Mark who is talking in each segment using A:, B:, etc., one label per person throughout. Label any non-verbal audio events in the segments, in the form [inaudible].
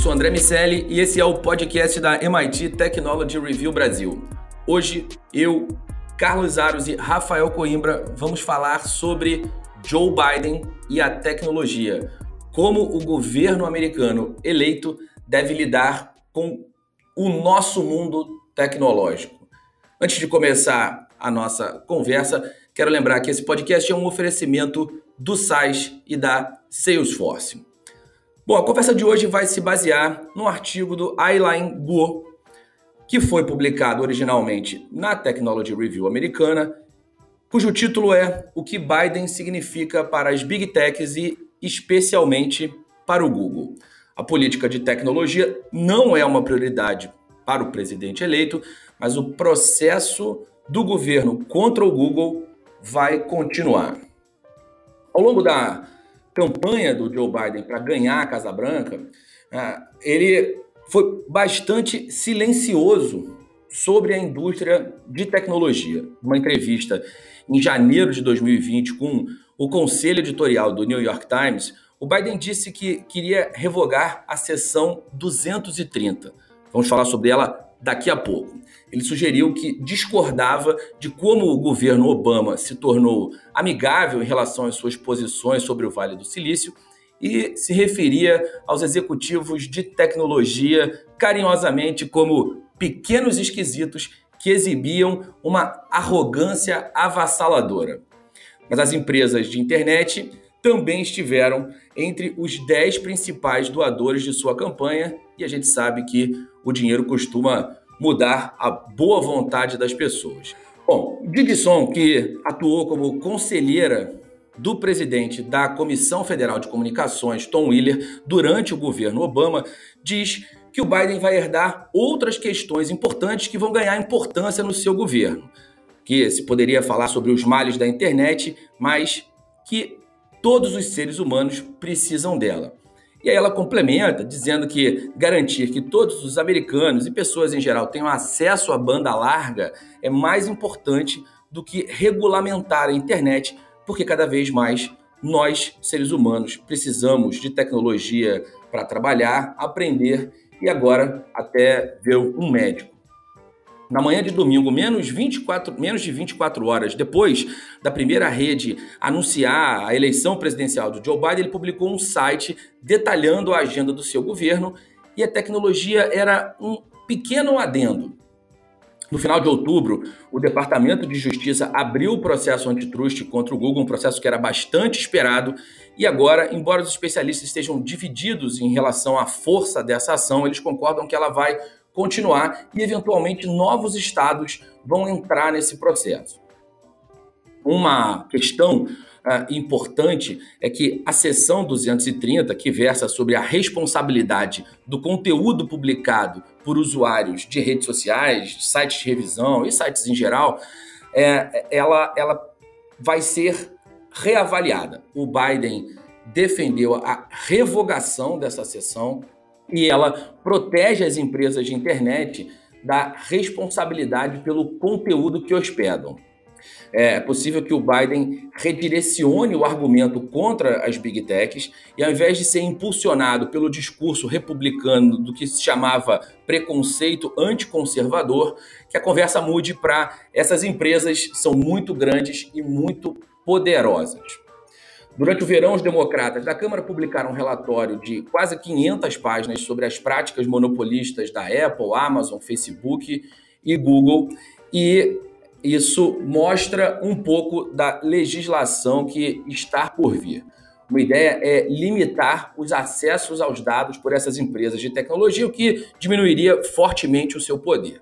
A: sou André Miceli e esse é o podcast da MIT Technology Review Brasil. Hoje, eu, Carlos Aros e Rafael Coimbra vamos falar sobre Joe Biden e a tecnologia. Como o governo americano eleito deve lidar com o nosso mundo tecnológico. Antes de começar a nossa conversa, quero lembrar que esse podcast é um oferecimento do SAIS e da Salesforce. Bom, a conversa de hoje vai se basear no artigo do Aileen Guo, que foi publicado originalmente na Technology Review americana, cujo título é O que Biden significa para as Big Techs e especialmente para o Google. A política de tecnologia não é uma prioridade para o presidente eleito, mas o processo do governo contra o Google vai continuar. Ao longo da campanha do Joe Biden para ganhar a Casa Branca, ah, ele foi bastante silencioso sobre a indústria de tecnologia. Uma entrevista em janeiro de 2020 com o conselho editorial do New York Times, o Biden disse que queria revogar a seção 230. Vamos falar sobre ela daqui a pouco. Ele sugeriu que discordava de como o governo Obama se tornou amigável em relação às suas posições sobre o Vale do Silício e se referia aos executivos de tecnologia carinhosamente como pequenos esquisitos que exibiam uma arrogância avassaladora. Mas as empresas de internet também estiveram entre os 10 principais doadores de sua campanha e a gente sabe que o dinheiro costuma mudar a boa vontade das pessoas. Bom, Digson, que atuou como conselheira do presidente da Comissão Federal de Comunicações, Tom Wheeler, durante o governo Obama, diz que o Biden vai herdar outras questões importantes que vão ganhar importância no seu governo. Que se poderia falar sobre os males da internet, mas que todos os seres humanos precisam dela. E aí ela complementa dizendo que garantir que todos os americanos e pessoas em geral tenham acesso à banda larga é mais importante do que regulamentar a internet, porque cada vez mais nós, seres humanos, precisamos de tecnologia para trabalhar, aprender e agora até ver um médico na manhã de domingo, menos, 24, menos de 24 horas depois da primeira rede anunciar a eleição presidencial do Joe Biden, ele publicou um site detalhando a agenda do seu governo e a tecnologia era um pequeno adendo. No final de outubro, o Departamento de Justiça abriu o processo antitrust contra o Google, um processo que era bastante esperado. E agora, embora os especialistas estejam divididos em relação à força dessa ação, eles concordam que ela vai continuar e, eventualmente, novos estados vão entrar nesse processo. Uma questão uh, importante é que a seção 230, que versa sobre a responsabilidade do conteúdo publicado por usuários de redes sociais, sites de revisão e sites em geral, é, ela, ela vai ser reavaliada. O Biden defendeu a revogação dessa seção e ela protege as empresas de internet da responsabilidade pelo conteúdo que hospedam. É possível que o Biden redirecione o argumento contra as big techs e, ao invés de ser impulsionado pelo discurso republicano do que se chamava preconceito anticonservador, que a conversa mude para essas empresas são muito grandes e muito poderosas. Durante o verão, os democratas da Câmara publicaram um relatório de quase 500 páginas sobre as práticas monopolistas da Apple, Amazon, Facebook e Google, e isso mostra um pouco da legislação que está por vir. Uma ideia é limitar os acessos aos dados por essas empresas de tecnologia, o que diminuiria fortemente o seu poder.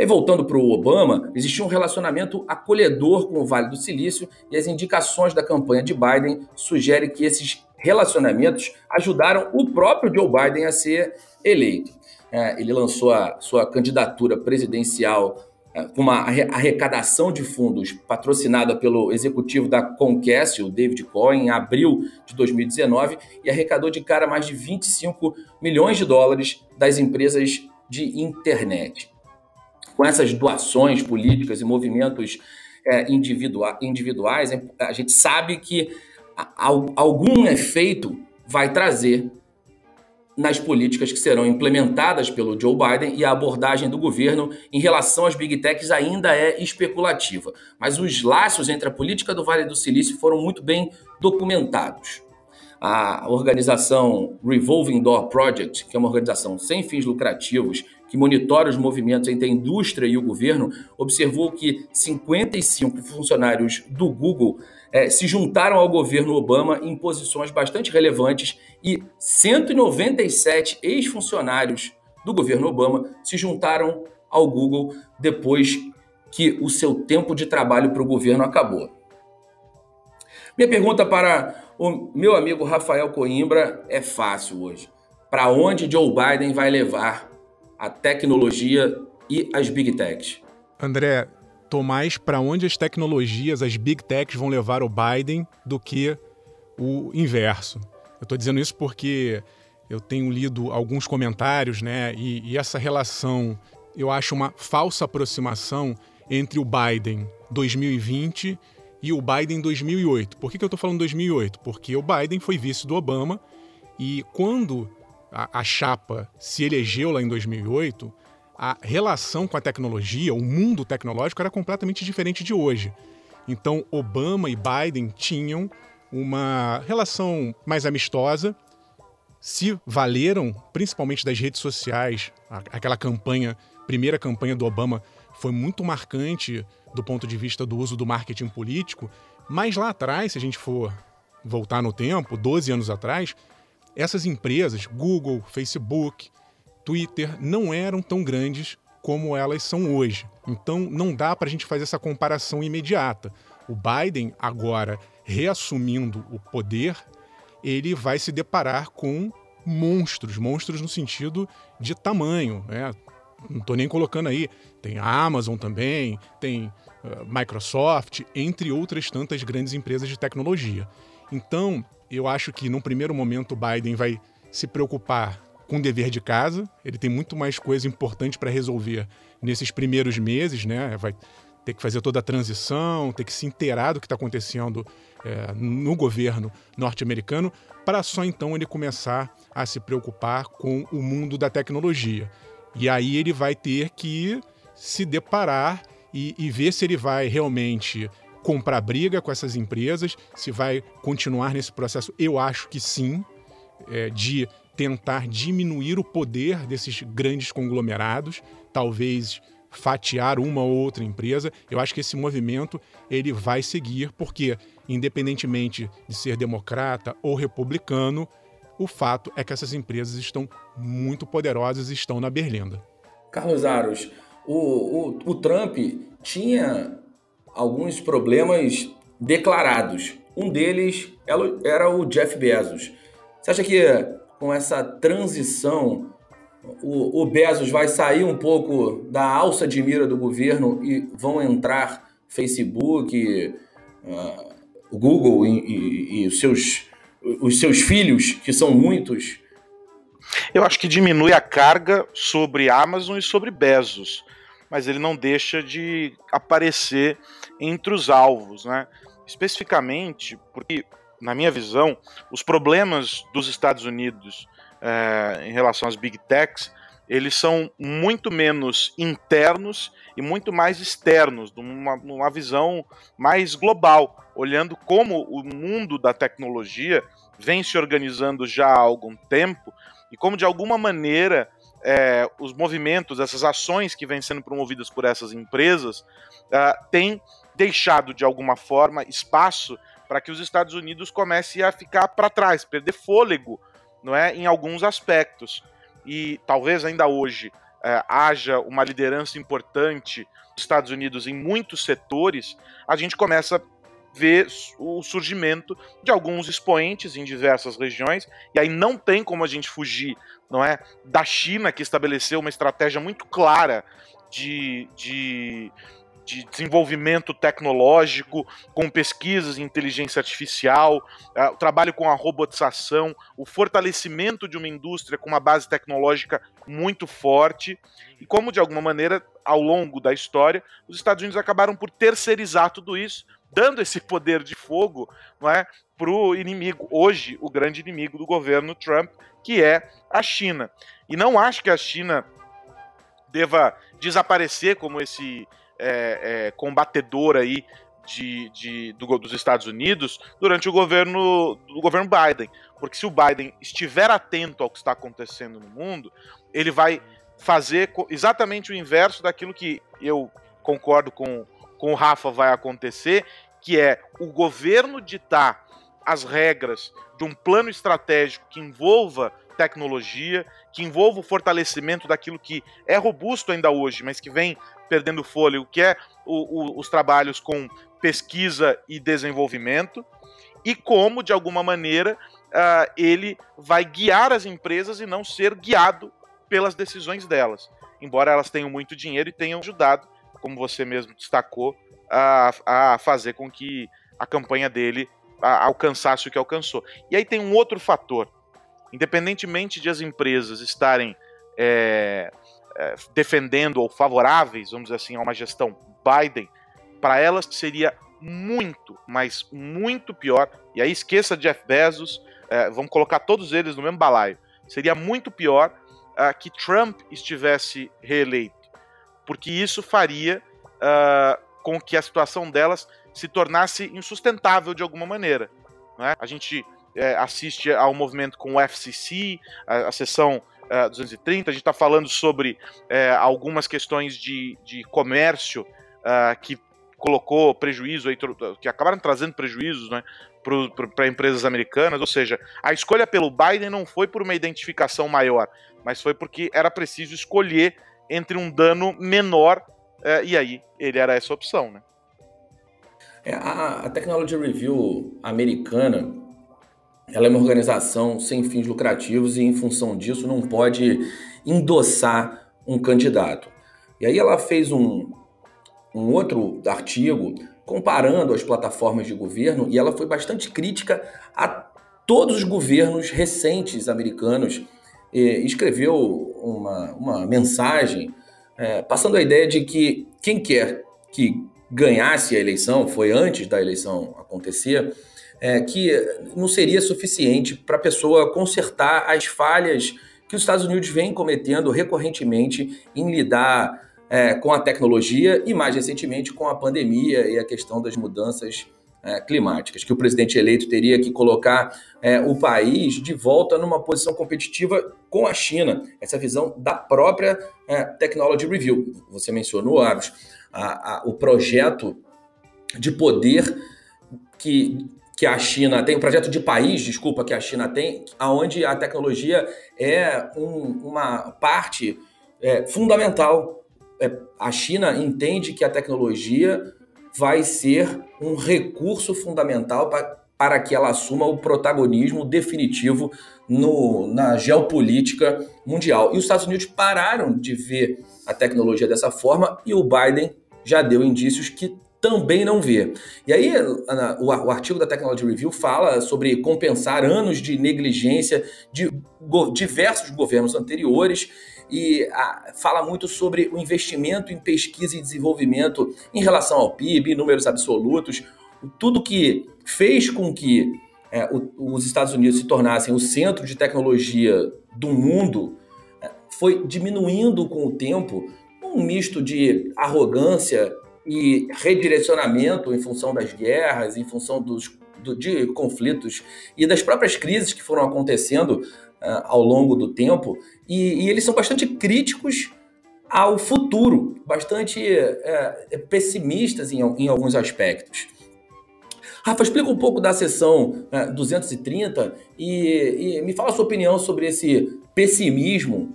A: E voltando para o Obama, existia um relacionamento acolhedor com o Vale do Silício e as indicações da campanha de Biden sugerem que esses relacionamentos ajudaram o próprio Joe Biden a ser eleito. É, ele lançou a sua candidatura presidencial é, com uma arrecadação de fundos patrocinada pelo executivo da Comcast, o David Cohen, em abril de 2019, e arrecadou de cara mais de 25 milhões de dólares das empresas de internet com essas doações políticas e movimentos é, individua individuais, a gente sabe que algum efeito vai trazer nas políticas que serão implementadas pelo Joe Biden e a abordagem do governo em relação às big techs ainda é especulativa, mas os laços entre a política do Vale do Silício foram muito bem documentados. A organização Revolving Door Project, que é uma organização sem fins lucrativos que monitora os movimentos entre a indústria e o governo, observou que 55 funcionários do Google é, se juntaram ao governo Obama em posições bastante relevantes e 197 ex-funcionários do governo Obama se juntaram ao Google depois que o seu tempo de trabalho para o governo acabou. Minha pergunta para o meu amigo Rafael Coimbra é fácil hoje. Para onde Joe Biden vai levar a tecnologia e as big techs?
B: André, tô mais para onde as tecnologias, as big techs vão levar o Biden do que o inverso. Eu estou dizendo isso porque eu tenho lido alguns comentários, né? E, e, essa relação, eu acho uma falsa aproximação entre o Biden 2020 e o Biden 2008. Por que, que eu estou falando 2008? Porque o Biden foi vice do Obama e quando a, a chapa se elegeu lá em 2008, a relação com a tecnologia, o mundo tecnológico era completamente diferente de hoje. Então, Obama e Biden tinham uma relação mais amistosa, se valeram principalmente das redes sociais. Aquela campanha, primeira campanha do Obama, foi muito marcante do ponto de vista do uso do marketing político. Mas lá atrás, se a gente for voltar no tempo, 12 anos atrás, essas empresas, Google, Facebook, Twitter não eram tão grandes como elas são hoje. Então não dá para a gente fazer essa comparação imediata. O Biden, agora reassumindo o poder, ele vai se deparar com monstros, monstros no sentido de tamanho. Né? Não estou nem colocando aí. Tem a Amazon também, tem uh, Microsoft, entre outras tantas grandes empresas de tecnologia. Então, eu acho que num primeiro momento o Biden vai se preocupar com o dever de casa. Ele tem muito mais coisa importante para resolver nesses primeiros meses, né? Vai ter que fazer toda a transição, ter que se inteirar do que está acontecendo é, no governo norte-americano, para só então ele começar a se preocupar com o mundo da tecnologia. E aí ele vai ter que se deparar e, e ver se ele vai realmente comprar briga com essas empresas, se vai continuar nesse processo. Eu acho que sim, é, de tentar diminuir o poder desses grandes conglomerados, talvez fatiar uma ou outra empresa. Eu acho que esse movimento ele vai seguir porque, independentemente de ser democrata ou republicano, o fato é que essas empresas estão muito poderosas e estão na berlinda.
A: Carlos Aros, o, o, o Trump tinha alguns problemas declarados. Um deles era o Jeff Bezos. Você acha que com essa transição o, Bezos vai sair um pouco da alça de mira do governo e vão entrar Facebook, uh, Google e, e, e, os, seus, os seus filhos, que são muitos?
C: Eu acho que diminui a carga sobre Amazon e sobre Bezos mas ele não deixa de aparecer entre os alvos, né? Especificamente porque, na minha visão, os problemas dos Estados Unidos é, em relação às big techs eles são muito menos internos e muito mais externos, numa, numa visão mais global, olhando como o mundo da tecnologia vem se organizando já há algum tempo e como de alguma maneira é, os movimentos, essas ações que vêm sendo promovidas por essas empresas, uh, têm deixado de alguma forma espaço para que os Estados Unidos comecem a ficar para trás, perder fôlego, não é, em alguns aspectos. E talvez ainda hoje uh, haja uma liderança importante dos Estados Unidos em muitos setores, a gente começa ver o surgimento de alguns expoentes em diversas regiões, e aí não tem como a gente fugir, não é, da China que estabeleceu uma estratégia muito clara de, de, de desenvolvimento tecnológico, com pesquisas em inteligência artificial, uh, o trabalho com a robotização, o fortalecimento de uma indústria com uma base tecnológica muito forte, e como de alguma maneira, ao longo da história, os Estados Unidos acabaram por terceirizar tudo isso dando esse poder de fogo não é, para o inimigo, hoje, o grande inimigo do governo Trump, que é a China. E não acho que a China deva desaparecer como esse é, é, combatedor aí de, de, do, dos Estados Unidos durante o governo do governo Biden. Porque se o Biden estiver atento ao que está acontecendo no mundo, ele vai fazer exatamente o inverso daquilo que eu concordo com, com o Rafa vai acontecer, que é o governo ditar as regras de um plano estratégico que envolva tecnologia, que envolva o fortalecimento daquilo que é robusto ainda hoje, mas que vem perdendo fôlego, que é o, o, os trabalhos com pesquisa e desenvolvimento, e como, de alguma maneira, uh, ele vai guiar as empresas e não ser guiado pelas decisões delas. Embora elas tenham muito dinheiro e tenham ajudado, como você mesmo destacou, a, a fazer com que a campanha dele alcançasse o que alcançou. E aí tem um outro fator. Independentemente de as empresas estarem é, é, defendendo ou favoráveis, vamos dizer assim, a uma gestão Biden, para elas seria muito, mas muito pior. E aí esqueça Jeff Bezos, é, vamos colocar todos eles no mesmo balaio. Seria muito pior uh, que Trump estivesse reeleito, porque isso faria uh, com que a situação delas se tornasse insustentável de alguma maneira. Né? A gente é, assiste ao movimento com o FCC, a, a sessão uh, 230, a gente está falando sobre é, algumas questões de, de comércio uh, que colocou prejuízo, aí, que acabaram trazendo prejuízos né, para empresas americanas. Ou seja, a escolha pelo Biden não foi por uma identificação maior, mas foi porque era preciso escolher entre um dano menor é, e aí ele era essa opção, né?
A: É, a, a Technology Review americana ela é uma organização sem fins lucrativos e, em função disso, não pode endossar um candidato. E aí ela fez um, um outro artigo comparando as plataformas de governo e ela foi bastante crítica a todos os governos recentes americanos. E escreveu uma, uma mensagem é, passando a ideia de que quem quer que ganhasse a eleição, foi antes da eleição acontecer, é, que não seria suficiente para a pessoa consertar as falhas que os Estados Unidos vem cometendo recorrentemente em lidar é, com a tecnologia e, mais recentemente, com a pandemia e a questão das mudanças é, climáticas, que o presidente eleito teria que colocar é, o país de volta numa posição competitiva com a China. Essa visão da própria é, Technology Review. Você mencionou, Aros, a, a, o projeto de poder que, que a China tem, o projeto de país, desculpa, que a China tem, onde a tecnologia é um, uma parte é, fundamental. É, a China entende que a tecnologia vai ser um recurso fundamental para, para que ela assuma o protagonismo definitivo no, na geopolítica mundial. E os Estados Unidos pararam de ver a tecnologia dessa forma e o Biden já deu indícios que também não vê. E aí, o artigo da Technology Review fala sobre compensar anos de negligência de diversos governos anteriores e fala muito sobre o investimento em pesquisa e desenvolvimento em relação ao PIB, números absolutos, tudo que fez com que é, os Estados Unidos se tornassem o centro de tecnologia do mundo é, foi diminuindo com o tempo um misto de arrogância e redirecionamento em função das guerras, em função dos, do, de conflitos e das próprias crises que foram acontecendo uh, ao longo do tempo. E, e, eles são bastante críticos ao futuro, bastante uh, pessimistas em, em, alguns aspectos. Rafa, explica um pouco da sessão uh, eh, 230 e, e me fala a sua opinião sobre esse pessimismo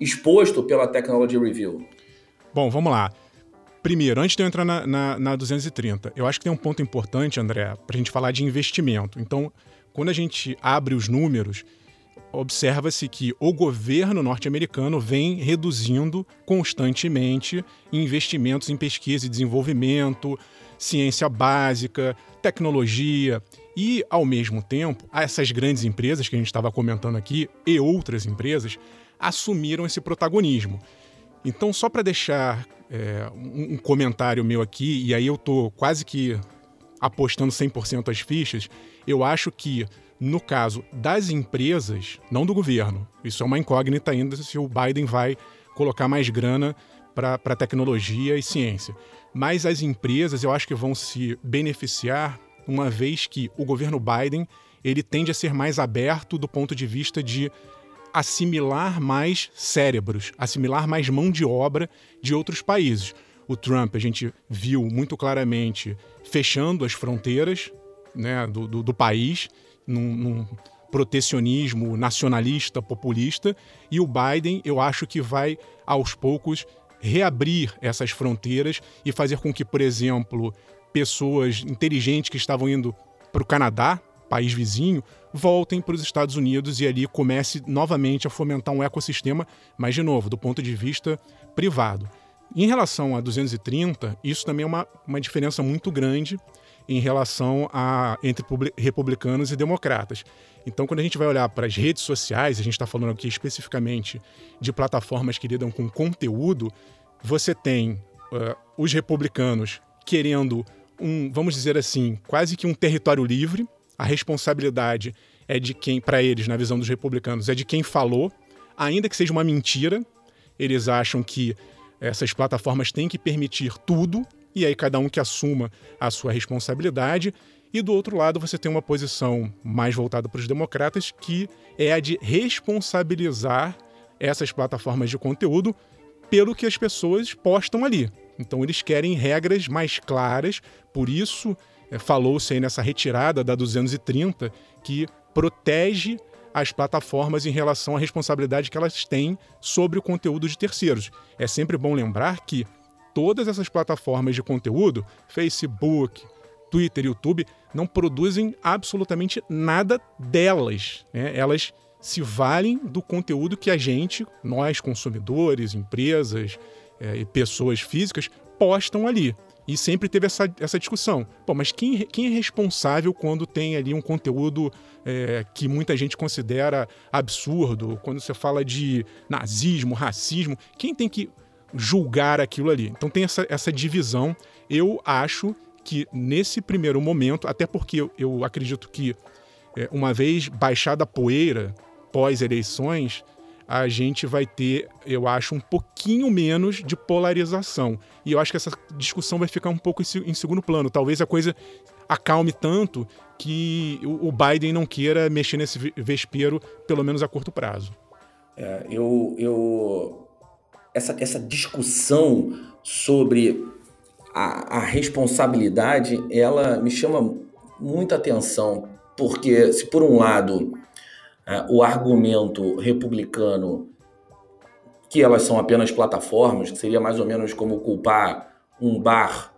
A: exposto pela Technology Review.
B: Bom, vamos lá. Primeiro, antes de eu entrar na, na, na 230, eu acho que tem um ponto importante, André, para a gente falar de investimento. Então, quando a gente abre os números, observa-se que o governo norte-americano vem reduzindo constantemente investimentos em pesquisa e desenvolvimento, ciência básica, tecnologia. E, ao mesmo tempo, essas grandes empresas que a gente estava comentando aqui e outras empresas assumiram esse protagonismo. Então, só para deixar é, um, um, comentário meu aqui, e aí eu tô quase que apostando 100% as fichas, eu acho que no caso das empresas, não do governo, isso é uma incógnita ainda se o Biden vai colocar mais grana para tecnologia e ciência. Mas as empresas eu acho que vão se beneficiar uma vez que o governo Biden ele tende a ser mais aberto do ponto de vista de assimilar mais cérebros, assimilar mais mão de obra de outros países. O Trump, a gente viu muito claramente fechando as fronteiras né, do, do, do país, num, num protecionismo nacionalista, populista, e o Biden, eu acho que vai, aos poucos, reabrir essas fronteiras e fazer com que, por exemplo, pessoas inteligentes que estavam indo para o Canadá, país vizinho, voltem para os Estados Unidos e ali comece novamente a fomentar um ecossistema, mas, de novo, do ponto de vista privado. Em relação a 230, isso também é uma, uma diferença muito grande em relação a entre republicanos e democratas. Então, quando a gente vai olhar para as redes sociais, a gente está falando aqui especificamente de plataformas que lidam com conteúdo, você tem uh, os republicanos querendo um, vamos dizer assim, quase que um território livre. A responsabilidade é de quem, para eles, na visão dos republicanos, é de quem falou, ainda que seja uma mentira. Eles acham que essas plataformas têm que permitir tudo, e aí cada um que assuma a sua responsabilidade. E do outro lado, você tem uma posição mais voltada para os democratas, que é a de responsabilizar essas plataformas de conteúdo pelo que as pessoas postam ali. Então, eles querem regras mais claras, por isso falou-se aí nessa retirada da 230 que protege as plataformas em relação à responsabilidade que elas têm sobre o conteúdo de terceiros. É sempre bom lembrar que todas essas plataformas de conteúdo, Facebook, Twitter, YouTube, não produzem absolutamente nada delas. Né? Elas se valem do conteúdo que a gente, nós consumidores, empresas é, e pessoas físicas, postam ali. E sempre teve essa, essa discussão. Pô, mas quem, quem é responsável quando tem ali um conteúdo é, que muita gente considera absurdo? Quando você fala de nazismo, racismo, quem tem que julgar aquilo ali? Então tem essa, essa divisão. Eu acho que nesse primeiro momento, até porque eu, eu acredito que é, uma vez baixada a poeira pós-eleições, a gente vai ter, eu acho, um pouquinho menos de polarização. E eu acho que essa discussão vai ficar um pouco em segundo plano. Talvez a coisa acalme tanto que o Biden não queira mexer nesse vespeiro, pelo menos a curto prazo.
A: É, eu, eu essa, essa discussão sobre a, a responsabilidade, ela me chama muita atenção, porque se por um lado o argumento republicano que elas são apenas plataformas, que seria mais ou menos como culpar um bar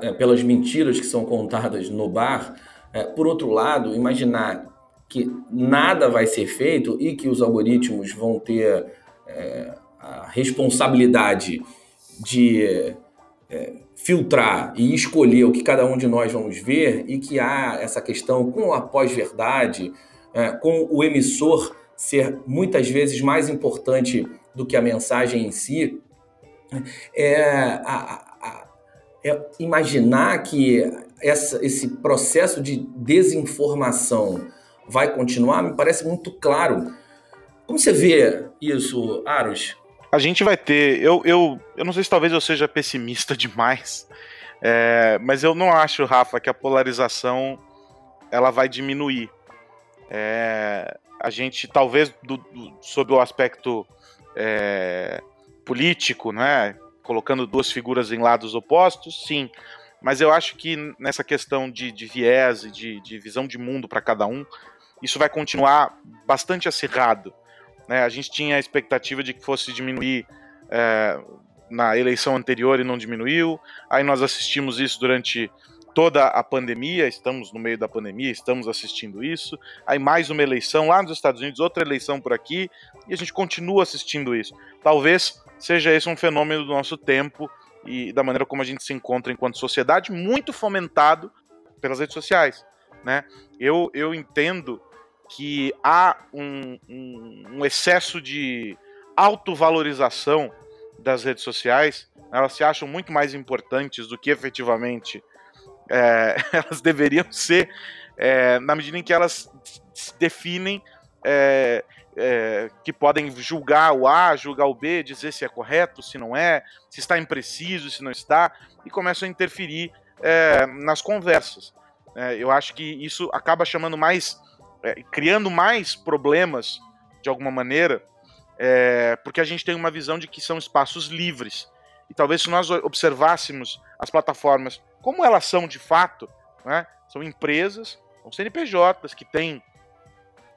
A: é, pelas mentiras que são contadas no bar. É, por outro lado, imaginar que nada vai ser feito e que os algoritmos vão ter é, a responsabilidade de é, filtrar e escolher o que cada um de nós vamos ver e que há essa questão com a pós-verdade, é, com o emissor ser muitas vezes mais importante do que a mensagem em si, é, a, a, é imaginar que essa, esse processo de desinformação vai continuar me parece muito claro. Como você vê isso, Aros?
C: A gente vai ter. Eu, eu, eu não sei se talvez eu seja pessimista [laughs] demais, é, mas eu não acho, Rafa, que a polarização ela vai diminuir. É, a gente, talvez, do, do, sob o aspecto é, político, né, colocando duas figuras em lados opostos, sim. Mas eu acho que nessa questão de, de viés e de, de visão de mundo para cada um, isso vai continuar bastante acirrado. Né? A gente tinha a expectativa de que fosse diminuir é, na eleição anterior e não diminuiu. Aí nós assistimos isso durante toda a pandemia, estamos no meio da pandemia, estamos assistindo isso. Aí mais uma eleição lá nos Estados Unidos, outra eleição por aqui, e a gente continua assistindo isso. Talvez seja esse um fenômeno do nosso tempo e da maneira como a gente se encontra enquanto sociedade, muito fomentado pelas redes sociais. Né? Eu, eu entendo que há um, um, um excesso de autovalorização das redes sociais, elas se acham muito mais importantes do que efetivamente é, [laughs] elas deveriam ser é, na medida em que elas definem é, é, que podem julgar o A, julgar o B, dizer se é correto, se não é, se está impreciso, se não está, e começam a interferir é, nas conversas. É, eu acho que isso acaba chamando mais, criando mais problemas, de alguma maneira, porque a gente tem uma visão de que são espaços livres. E talvez se nós observássemos as plataformas como elas são de fato, né, são empresas, são CNPJs que têm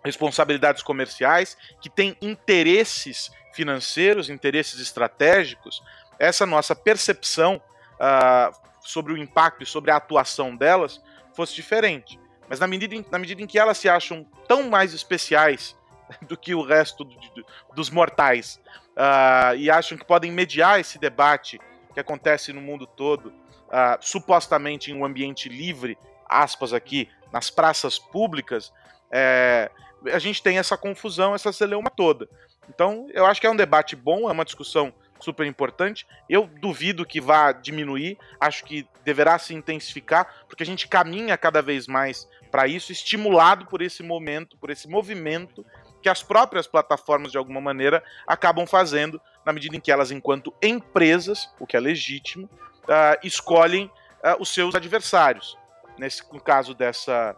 C: responsabilidades comerciais, que têm interesses financeiros, interesses estratégicos, essa nossa percepção uh, sobre o impacto e sobre a atuação delas fosse diferente. Mas na medida, em, na medida em que elas se acham tão mais especiais [laughs] do que o resto do, do, dos mortais uh, e acham que podem mediar esse debate que acontece no mundo todo, uh, supostamente em um ambiente livre, aspas aqui, nas praças públicas, é, a gente tem essa confusão, essa celeuma toda. Então, eu acho que é um debate bom, é uma discussão super importante. Eu duvido que vá diminuir, acho que deverá se intensificar, porque a gente caminha cada vez mais para isso, estimulado por esse momento, por esse movimento que as próprias plataformas, de alguma maneira, acabam fazendo, na medida em que elas, enquanto empresas, o que é legítimo, uh, escolhem uh, os seus adversários. Nesse, no caso dessa,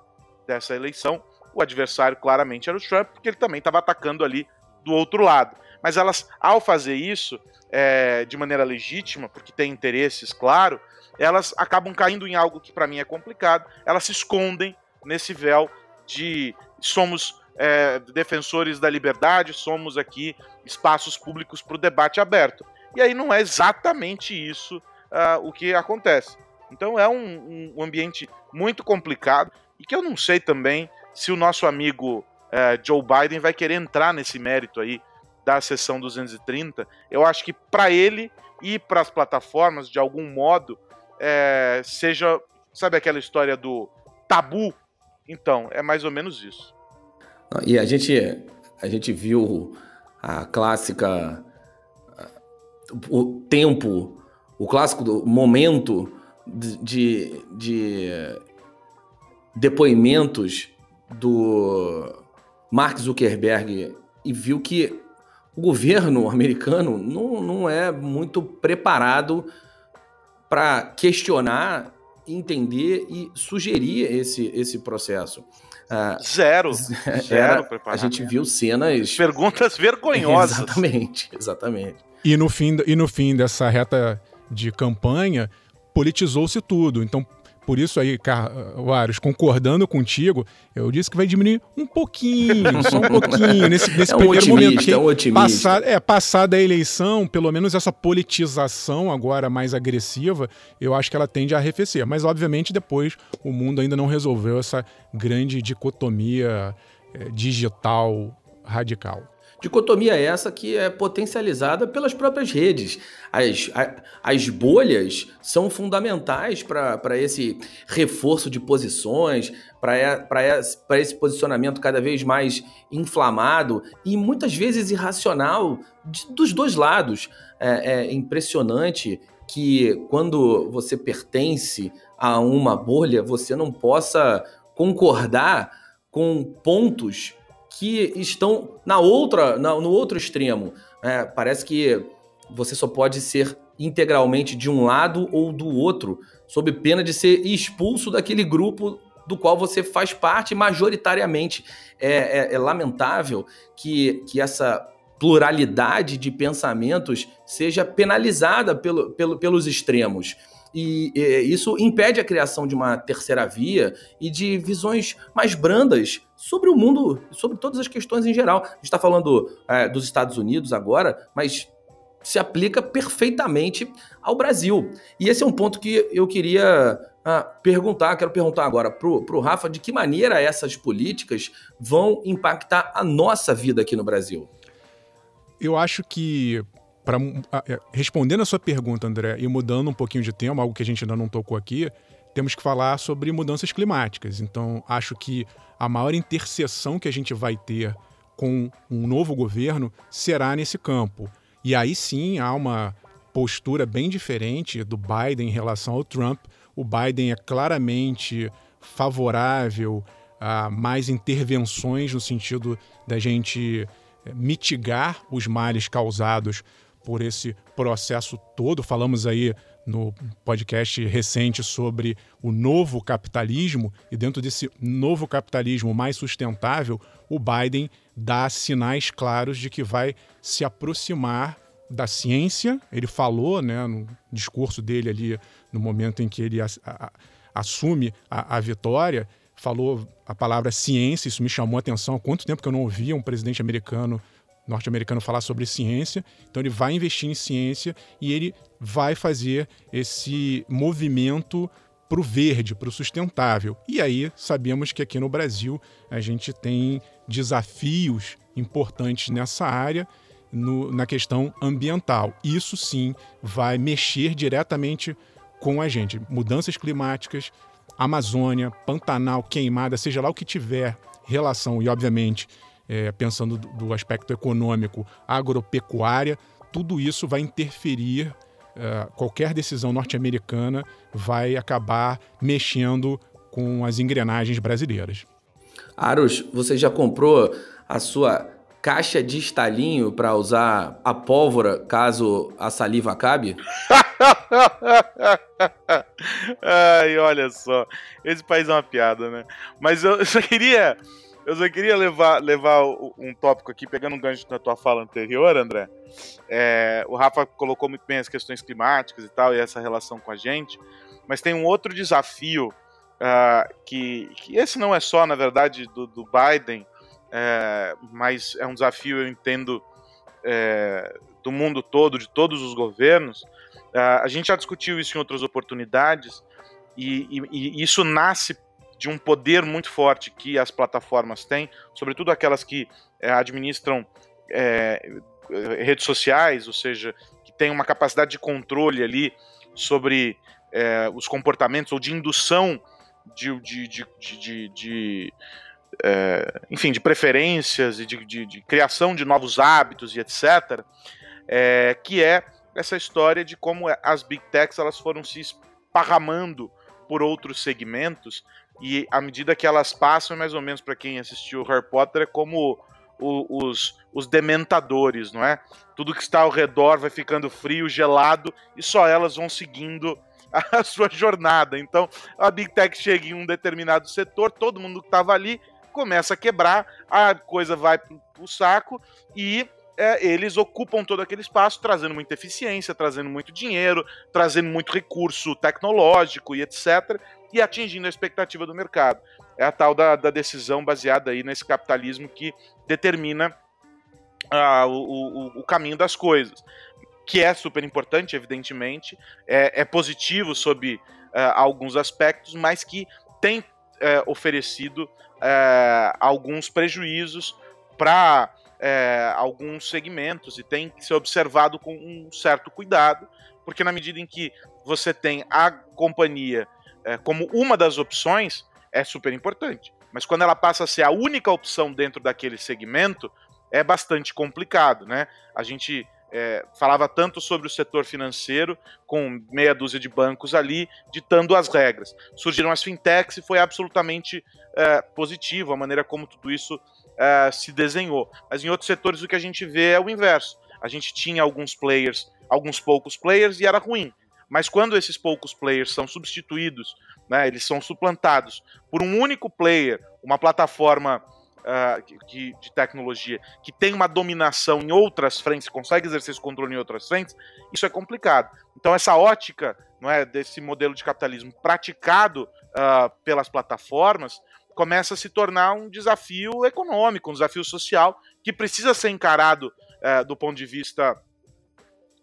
C: dessa eleição, o adversário claramente era o Trump, porque ele também estava atacando ali do outro lado. Mas elas, ao fazer isso é, de maneira legítima, porque tem interesses, claro, elas acabam caindo em algo que para mim é complicado. Elas se escondem nesse véu de somos é, defensores da liberdade, somos aqui espaços públicos para o debate aberto. E aí não é exatamente isso uh, o que acontece. Então é um, um ambiente muito complicado e que eu não sei também se o nosso amigo é, Joe Biden vai querer entrar nesse mérito aí da sessão 230. Eu acho que para ele e para as plataformas, de algum modo, é, seja, sabe aquela história do tabu? Então, é mais ou menos isso.
A: E a gente, a gente viu a clássica o tempo, o clássico momento de, de depoimentos do Mark Zuckerberg e viu que o governo [laughs] americano não, não é muito preparado para questionar, entender e sugerir esse, esse processo.
C: Uh, [laughs] zero. Zero
A: preparado. A gente viu cenas.
C: Perguntas vergonhosas.
A: Exatamente, exatamente.
B: E no fim, e no fim dessa reta de campanha, politizou-se tudo. Então, por isso aí, Carlos, concordando contigo, eu disse que vai diminuir um pouquinho, só um pouquinho, nesse, [laughs] nesse é um primeiro momento.
A: É um otimista.
B: Passar, é, passada a eleição, pelo menos essa politização agora mais agressiva, eu acho que ela tende a arrefecer. Mas, obviamente, depois o mundo ainda não resolveu essa grande dicotomia é, digital radical.
A: Dicotomia essa que é potencializada pelas próprias redes. As, as bolhas são fundamentais para esse reforço de posições, para esse posicionamento cada vez mais inflamado e muitas vezes irracional de, dos dois lados. É, é impressionante que quando você pertence a uma bolha, você não possa concordar com pontos que estão na outra, na, no outro extremo. É, parece que você só pode ser integralmente de um lado ou do outro, sob pena de ser expulso daquele grupo do qual você faz parte majoritariamente. É, é, é lamentável que, que essa pluralidade de pensamentos seja penalizada pelo, pelo, pelos extremos. E, e isso impede a criação de uma terceira via e de visões mais brandas sobre o mundo, sobre todas as questões em geral. A gente está falando é, dos Estados Unidos agora, mas se aplica perfeitamente ao Brasil. E esse é um ponto que eu queria ah, perguntar, quero perguntar agora para o Rafa, de que maneira essas políticas vão impactar a nossa vida aqui no Brasil?
B: Eu acho que, para é, respondendo a sua pergunta, André, e mudando um pouquinho de tema, algo que a gente ainda não tocou aqui, temos que falar sobre mudanças climáticas. Então, acho que a maior interseção que a gente vai ter com um novo governo será nesse campo. E aí sim há uma postura bem diferente do Biden em relação ao Trump. o Biden é claramente favorável a mais intervenções no sentido da gente mitigar os males causados por esse processo todo. Falamos aí no podcast recente sobre o novo capitalismo, e dentro desse novo capitalismo mais sustentável, o Biden dá sinais claros de que vai se aproximar da ciência. Ele falou, né, no discurso dele ali, no momento em que ele a, a, assume a, a vitória, falou a palavra ciência. Isso me chamou a atenção. Há quanto tempo que eu não ouvia um presidente americano norte-americano falar sobre ciência. Então ele vai investir em ciência e ele vai fazer esse movimento para o verde, para o sustentável. E aí sabemos que aqui no Brasil a gente tem desafios importantes nessa área. No, na questão ambiental. Isso sim vai mexer diretamente com a gente. Mudanças climáticas, Amazônia, Pantanal, queimada, seja lá o que tiver relação, e obviamente é, pensando do aspecto econômico, agropecuária, tudo isso vai interferir. É, qualquer decisão norte-americana vai acabar mexendo com as engrenagens brasileiras.
A: Aros, você já comprou a sua caixa de estalinho para usar a pólvora caso a saliva acabe? [laughs]
C: Ai, olha só. Esse país é uma piada, né? Mas eu [laughs] só queria eu só queria levar, levar um tópico aqui, pegando um gancho na tua fala anterior, André. É, o Rafa colocou muito bem as questões climáticas e tal, e essa relação com a gente. Mas tem um outro desafio, uh, que, que, esse não é só, na verdade, do, do Biden, é, mas é um desafio, eu entendo, é, do mundo todo, de todos os governos. Uh, a gente já discutiu isso em outras oportunidades, e, e, e isso nasce de um poder muito forte que as plataformas têm, sobretudo aquelas que é, administram é, redes sociais, ou seja, que têm uma capacidade de controle ali sobre é, os comportamentos ou de indução de, de, de, de, de é, enfim, de preferências e de, de, de, criação de novos hábitos e etc., é, que é essa história de como as big techs elas foram se esparramando por outros segmentos e à medida que elas passam, mais ou menos para quem assistiu Harry Potter, é como o, os, os dementadores, não é? Tudo que está ao redor vai ficando frio, gelado, e só elas vão seguindo [laughs] a sua jornada. Então, a Big Tech chega em um determinado setor, todo mundo que estava ali começa a quebrar, a coisa vai para o saco e é, eles ocupam todo aquele espaço, trazendo muita eficiência, trazendo muito dinheiro, trazendo muito recurso tecnológico e etc e atingindo a expectativa do mercado. É a tal da, da decisão baseada aí nesse capitalismo que determina uh, o, o, o caminho das coisas que é super importante, evidentemente, é, é positivo sob uh, alguns aspectos, mas que tem uh, oferecido uh, alguns prejuízos para alguns segmentos e tem que ser observado com um certo cuidado, porque na medida em que você tem a companhia é, como uma das opções, é super importante. Mas quando ela passa a ser a única opção dentro daquele segmento, é bastante complicado, né? A gente é, falava tanto sobre o setor financeiro, com meia dúzia de bancos ali, ditando as regras. Surgiram as fintechs e foi absolutamente é, positivo a maneira como tudo isso é, se desenhou. Mas em outros setores o que a gente vê é o inverso. A gente tinha alguns players, alguns poucos players, e era ruim. Mas quando esses poucos players são substituídos, né, eles são suplantados por um único player, uma plataforma uh, que, de tecnologia que tem uma dominação em outras frentes, consegue exercer esse controle em outras frentes, isso é complicado. Então essa ótica não é, desse modelo de capitalismo praticado uh, pelas plataformas começa a se tornar um desafio econômico, um desafio social que precisa ser encarado uh, do ponto de vista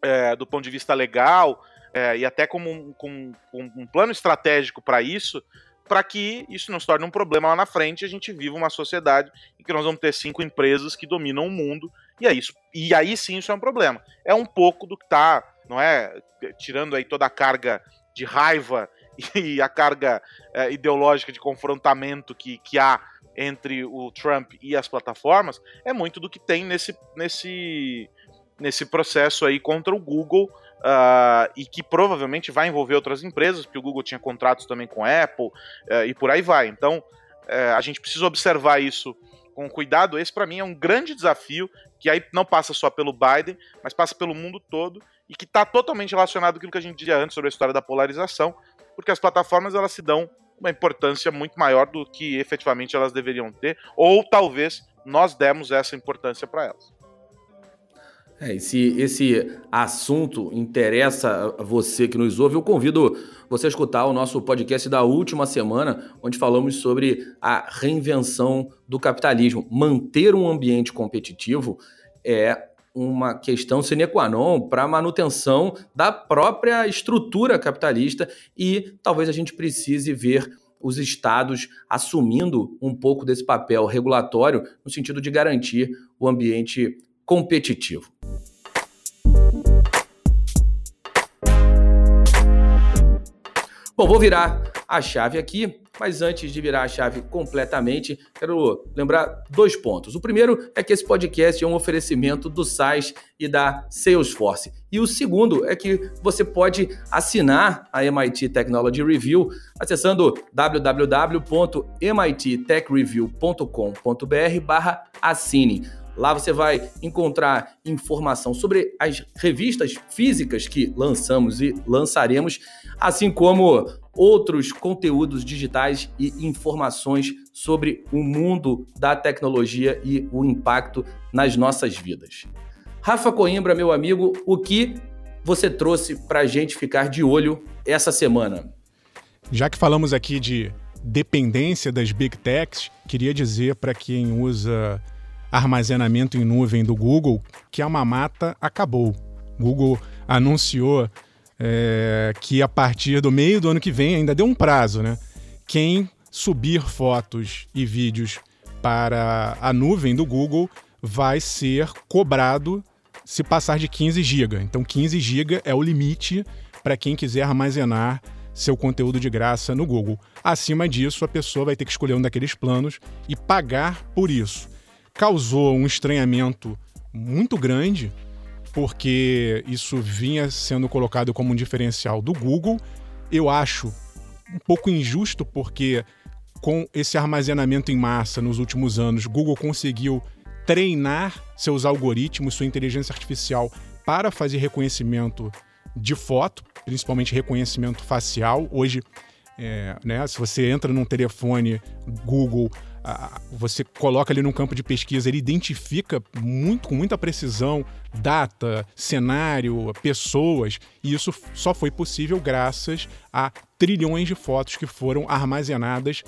C: eh, do ponto de vista legal, é, e até um, com, com um plano estratégico para isso, para que isso não se torne um problema lá na frente e a gente viva uma sociedade em que nós vamos ter cinco empresas que dominam o mundo, e, é isso, e aí sim isso é um problema. É um pouco do que está, não é? Tirando aí toda a carga de raiva [laughs] e a carga é, ideológica de confrontamento que, que há entre o Trump e as plataformas, é muito do que tem nesse, nesse, nesse processo aí contra o Google uh, e que provavelmente vai envolver outras empresas, porque o Google tinha contratos também com a Apple uh, e por aí vai. Então, uh, a gente precisa observar isso com cuidado. Esse, para mim, é um grande desafio que aí não passa só pelo Biden, mas passa pelo mundo todo e que está totalmente relacionado com aquilo que a gente dizia antes sobre a história da polarização, porque as plataformas elas se dão uma importância muito maior do que efetivamente elas deveriam ter, ou talvez nós demos essa importância para elas.
A: É, se esse assunto interessa a você que nos ouve, eu convido você a escutar o nosso podcast da última semana, onde falamos sobre a reinvenção do capitalismo. Manter um ambiente competitivo é uma questão sine qua non para a manutenção da própria estrutura capitalista e talvez a gente precise ver os estados assumindo um pouco desse papel regulatório no sentido de garantir o ambiente competitivo. Bom, vou virar a chave aqui, mas antes de virar a chave completamente, quero lembrar dois pontos. O primeiro é que esse podcast é um oferecimento do SAIS e da Salesforce. E o segundo é que você pode assinar a MIT Technology Review acessando www.mittechreview.com.br/assine. Lá você vai encontrar informação sobre as revistas físicas que lançamos e lançaremos, assim como outros conteúdos digitais e informações sobre o mundo da tecnologia e o impacto nas nossas vidas. Rafa Coimbra, meu amigo, o que você trouxe para a gente ficar de olho essa semana?
B: Já que falamos aqui de dependência das big techs, queria dizer para quem usa armazenamento em nuvem do Google que a mamata acabou. Google anunciou é, que a partir do meio do ano que vem, ainda deu um prazo, né? Quem subir fotos e vídeos para a nuvem do Google vai ser cobrado se passar de 15 GB. Então, 15 GB é o limite para quem quiser armazenar seu conteúdo de graça no Google. Acima disso, a pessoa vai ter que escolher um daqueles planos e pagar por isso causou um estranhamento muito grande, porque isso vinha sendo colocado como um diferencial do Google. Eu acho um pouco injusto, porque com esse armazenamento em massa nos últimos anos, Google conseguiu treinar seus algoritmos, sua inteligência artificial para fazer reconhecimento de foto, principalmente reconhecimento facial. Hoje, é, né, se você entra num telefone Google, você coloca ali no campo de pesquisa, ele identifica muito, com muita precisão data, cenário, pessoas, e isso só foi possível graças a trilhões de fotos que foram armazenadas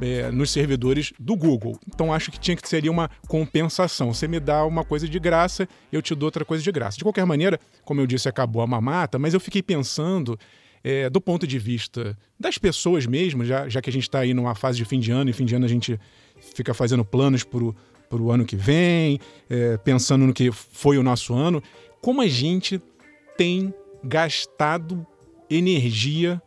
B: é, nos servidores do Google. Então acho que tinha que ser uma compensação. Você me dá uma coisa de graça, eu te dou outra coisa de graça. De qualquer maneira, como eu disse, acabou a mamata, mas eu fiquei pensando é, do ponto de vista das pessoas mesmo, já, já que a gente está aí numa fase de fim de ano, e fim de ano a gente fica fazendo planos para o ano que vem, é, pensando no que foi o nosso ano, como a gente tem gastado energia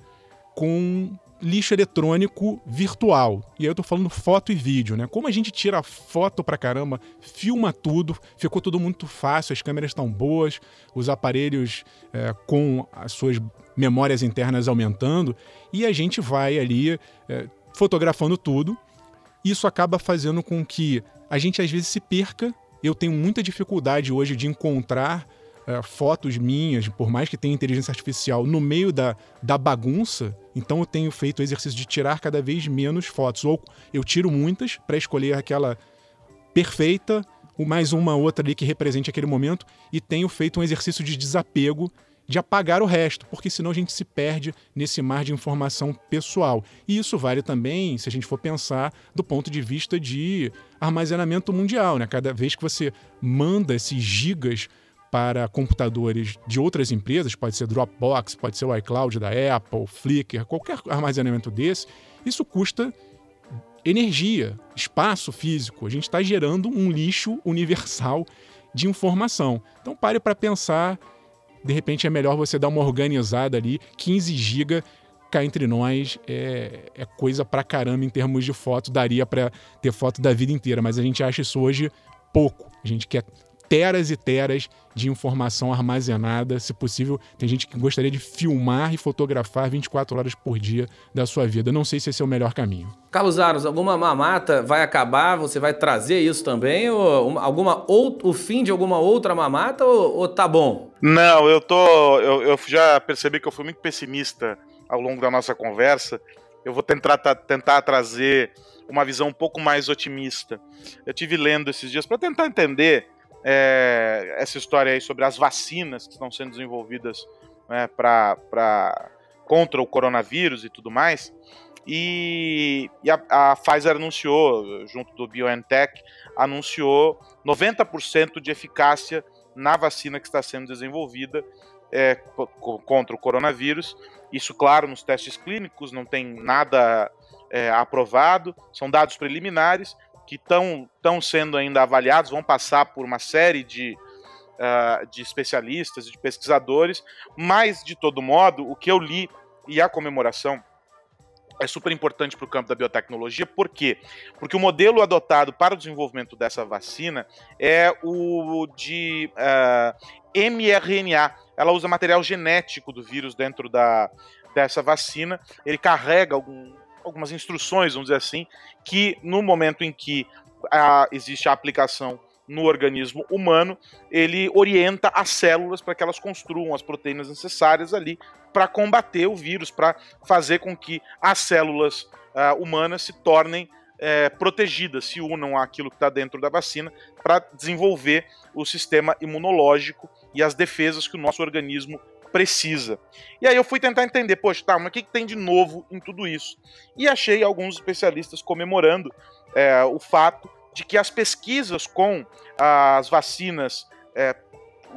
B: com lixo eletrônico virtual. E aí eu tô falando foto e vídeo, né? Como a gente tira foto pra caramba, filma tudo, ficou tudo muito fácil, as câmeras estão boas, os aparelhos é, com as suas memórias internas aumentando, e a gente vai ali é, fotografando tudo. Isso acaba fazendo com que a gente às vezes se perca. Eu tenho muita dificuldade hoje de encontrar é, fotos minhas, por mais que tenha inteligência artificial, no meio da, da bagunça. Então eu tenho feito o exercício de tirar cada vez menos fotos. Ou eu tiro muitas para escolher aquela perfeita, mais uma outra ali que represente aquele momento, e tenho feito um exercício de desapego de apagar o resto, porque senão a gente se perde nesse mar de informação pessoal. E isso vale também, se a gente for pensar, do ponto de vista de armazenamento mundial. Né? Cada vez que você manda esses gigas para computadores de outras empresas, pode ser Dropbox, pode ser o iCloud da Apple, Flickr, qualquer armazenamento desse, isso custa energia, espaço físico. A gente está gerando um lixo universal de informação. Então pare para pensar de repente é melhor você dar uma organizada ali. 15 GB cá entre nós é, é coisa pra caramba em termos de foto. Daria para ter foto da vida inteira, mas a gente acha isso hoje pouco. A gente quer teras e teras de informação armazenada. Se possível, tem gente que gostaria de filmar e fotografar 24 horas por dia da sua vida. Não sei se esse é o melhor caminho.
A: Carlos Aros, alguma mamata vai acabar? Você vai trazer isso também? Ou alguma ou, o fim de alguma outra mamata? Ou, ou tá bom?
C: Não, eu tô. Eu, eu, já percebi que eu fui muito pessimista ao longo da nossa conversa. Eu vou tentar, tentar trazer uma visão um pouco mais otimista. Eu tive lendo esses dias para tentar entender é, essa história aí sobre as vacinas que estão sendo desenvolvidas né, pra, pra, contra o coronavírus e tudo mais. E, e a, a, Pfizer anunciou, junto do BioNTech, anunciou 90% de eficácia na vacina que está sendo desenvolvida é, contra o coronavírus. Isso, claro, nos testes clínicos, não tem nada é, aprovado, são dados preliminares, que estão sendo ainda avaliados, vão passar por uma série de, uh, de especialistas de pesquisadores, mas, de todo modo, o que eu li e a comemoração é super importante para o campo da biotecnologia, por quê? Porque o modelo adotado para o desenvolvimento dessa vacina é o de uh, mRNA. Ela usa material genético do vírus dentro da, dessa vacina, ele carrega algum, algumas instruções, vamos dizer assim, que no momento em que a, existe a aplicação no organismo humano, ele orienta as células para que elas construam as proteínas necessárias ali para combater o vírus, para fazer com que as células uh, humanas se tornem é, protegidas, se unam àquilo que está dentro da vacina para desenvolver o sistema imunológico e as defesas que o nosso organismo precisa. E aí eu fui tentar entender, poxa, tá, mas o que, que tem de novo em tudo isso? E achei alguns especialistas comemorando é, o fato de que as pesquisas com as vacinas é,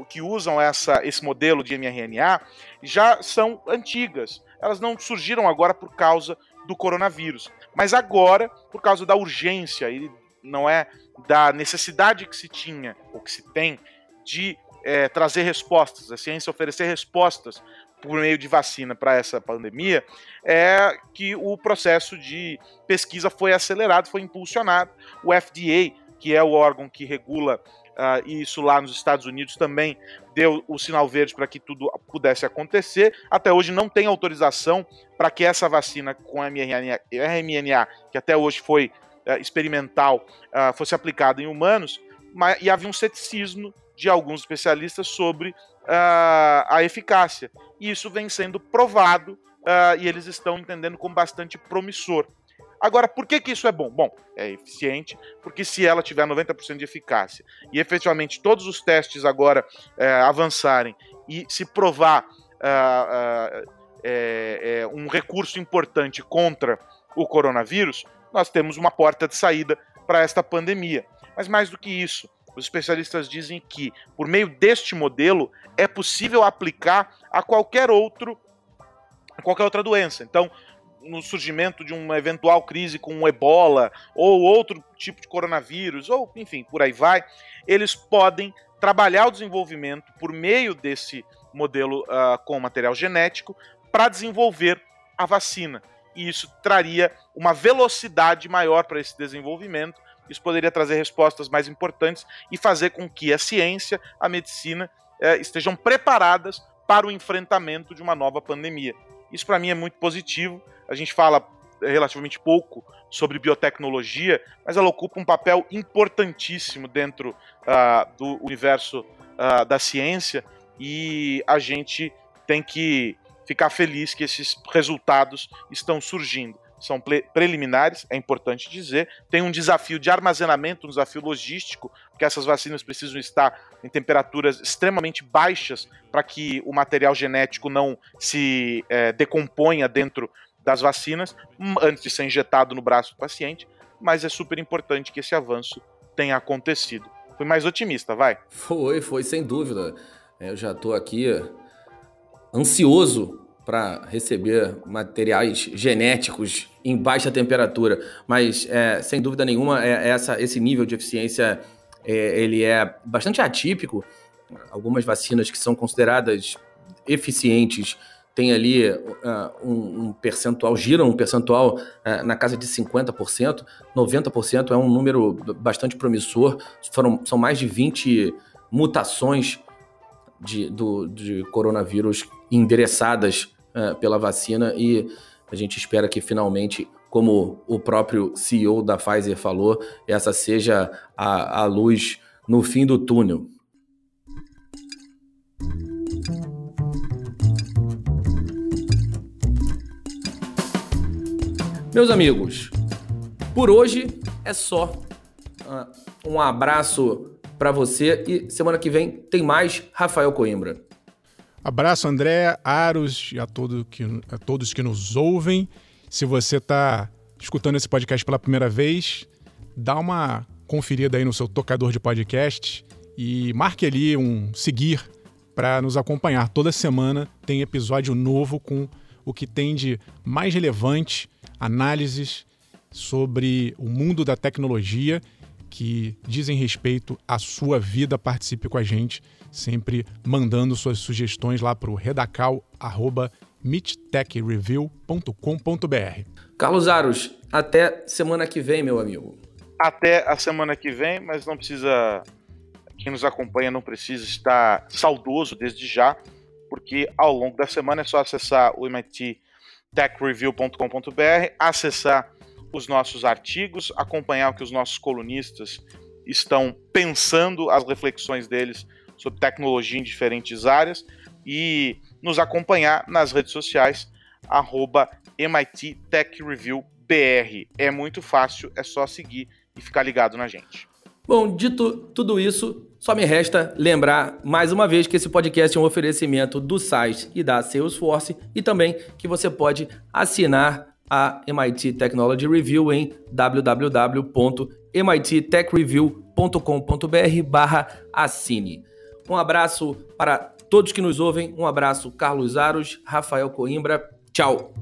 C: que usam essa, esse modelo de mRNA já são antigas. Elas não surgiram agora por causa do coronavírus, mas agora por causa da urgência e não é da necessidade que se tinha ou que se tem de é, trazer respostas, a ciência oferecer respostas por meio de vacina para essa pandemia, é que o processo de pesquisa foi acelerado, foi impulsionado. O FDA, que é o órgão que regula uh, isso lá nos Estados Unidos, também deu o sinal verde para que tudo pudesse acontecer. Até hoje não tem autorização para que essa vacina com mRNA, mRNA que até hoje foi uh, experimental, uh, fosse aplicada em humanos, mas, e havia um ceticismo de alguns especialistas sobre uh, a eficácia. E isso vem sendo provado uh, e eles estão entendendo como bastante promissor. Agora, por que, que isso é bom? Bom, é eficiente, porque se ela tiver 90% de eficácia e efetivamente todos os testes agora uh, avançarem e se provar uh, é, é um recurso importante contra o coronavírus, nós temos uma porta de saída para esta pandemia. Mas mais do que isso, os especialistas dizem que, por meio deste modelo, é possível aplicar a qualquer outro, a qualquer outra doença. Então, no surgimento de uma eventual crise com um ebola ou outro tipo de coronavírus, ou enfim, por aí vai, eles podem trabalhar o desenvolvimento por meio desse modelo uh, com material genético para desenvolver a vacina. E isso traria uma velocidade maior para esse desenvolvimento isso poderia trazer respostas mais importantes e fazer com que a ciência, a medicina é, estejam preparadas para o enfrentamento de uma nova pandemia. Isso para mim é muito positivo. A gente fala é, relativamente pouco sobre biotecnologia, mas ela ocupa um papel importantíssimo dentro uh, do universo uh, da ciência e a gente tem que ficar feliz que esses resultados estão surgindo são preliminares, é importante dizer. Tem um desafio de armazenamento, um desafio logístico, porque essas vacinas precisam estar em temperaturas extremamente baixas para que o material genético não se é, decomponha dentro das vacinas hum, antes de ser injetado no braço do paciente. Mas é super importante que esse avanço tenha acontecido. Fui mais otimista, vai.
A: Foi, foi, sem dúvida. É, eu já estou aqui ansioso para receber materiais genéticos em baixa temperatura, mas é, sem dúvida nenhuma é, essa, esse nível de eficiência é, ele é bastante atípico. Algumas vacinas que são consideradas eficientes têm ali uh, um, um, percentual, giram um percentual uh, na casa de 50%, 90% é um número bastante promissor. Foram, são mais de 20 mutações de, do, de coronavírus endereçadas uh, pela vacina e a gente espera que finalmente, como o próprio CEO da Pfizer falou, essa seja a, a luz no fim do túnel. Meus amigos, por hoje é só. Uh, um abraço para você e semana que vem tem mais Rafael Coimbra.
B: Abraço, André, Aros e a, todo que, a todos que nos ouvem. Se você está escutando esse podcast pela primeira vez, dá uma conferida aí no seu tocador de podcast e marque ali um seguir para nos acompanhar. Toda semana tem episódio novo com o que tem de mais relevante, análises sobre o mundo da tecnologia que dizem respeito à sua vida. Participe com a gente, sempre mandando suas sugestões lá para o redacal.meettechreview.com.br.
A: Carlos Aros, até semana que vem, meu amigo.
C: Até a semana que vem, mas não precisa. Quem nos acompanha não precisa estar saudoso desde já, porque ao longo da semana é só acessar o MIT techreview.com.br, acessar os nossos artigos, acompanhar o que os nossos colunistas estão pensando, as reflexões deles sobre tecnologia em diferentes áreas e nos acompanhar nas redes sociais, arroba MIT Tech Review BR. É muito fácil, é só seguir e ficar ligado na gente.
A: Bom, dito tudo isso, só me resta lembrar mais uma vez que esse podcast é um oferecimento do site e da Salesforce e também que você pode assinar a MIT Technology Review em www.mittechreview.com.br/assine. Um abraço para todos que nos ouvem, um abraço Carlos Aros, Rafael Coimbra. Tchau.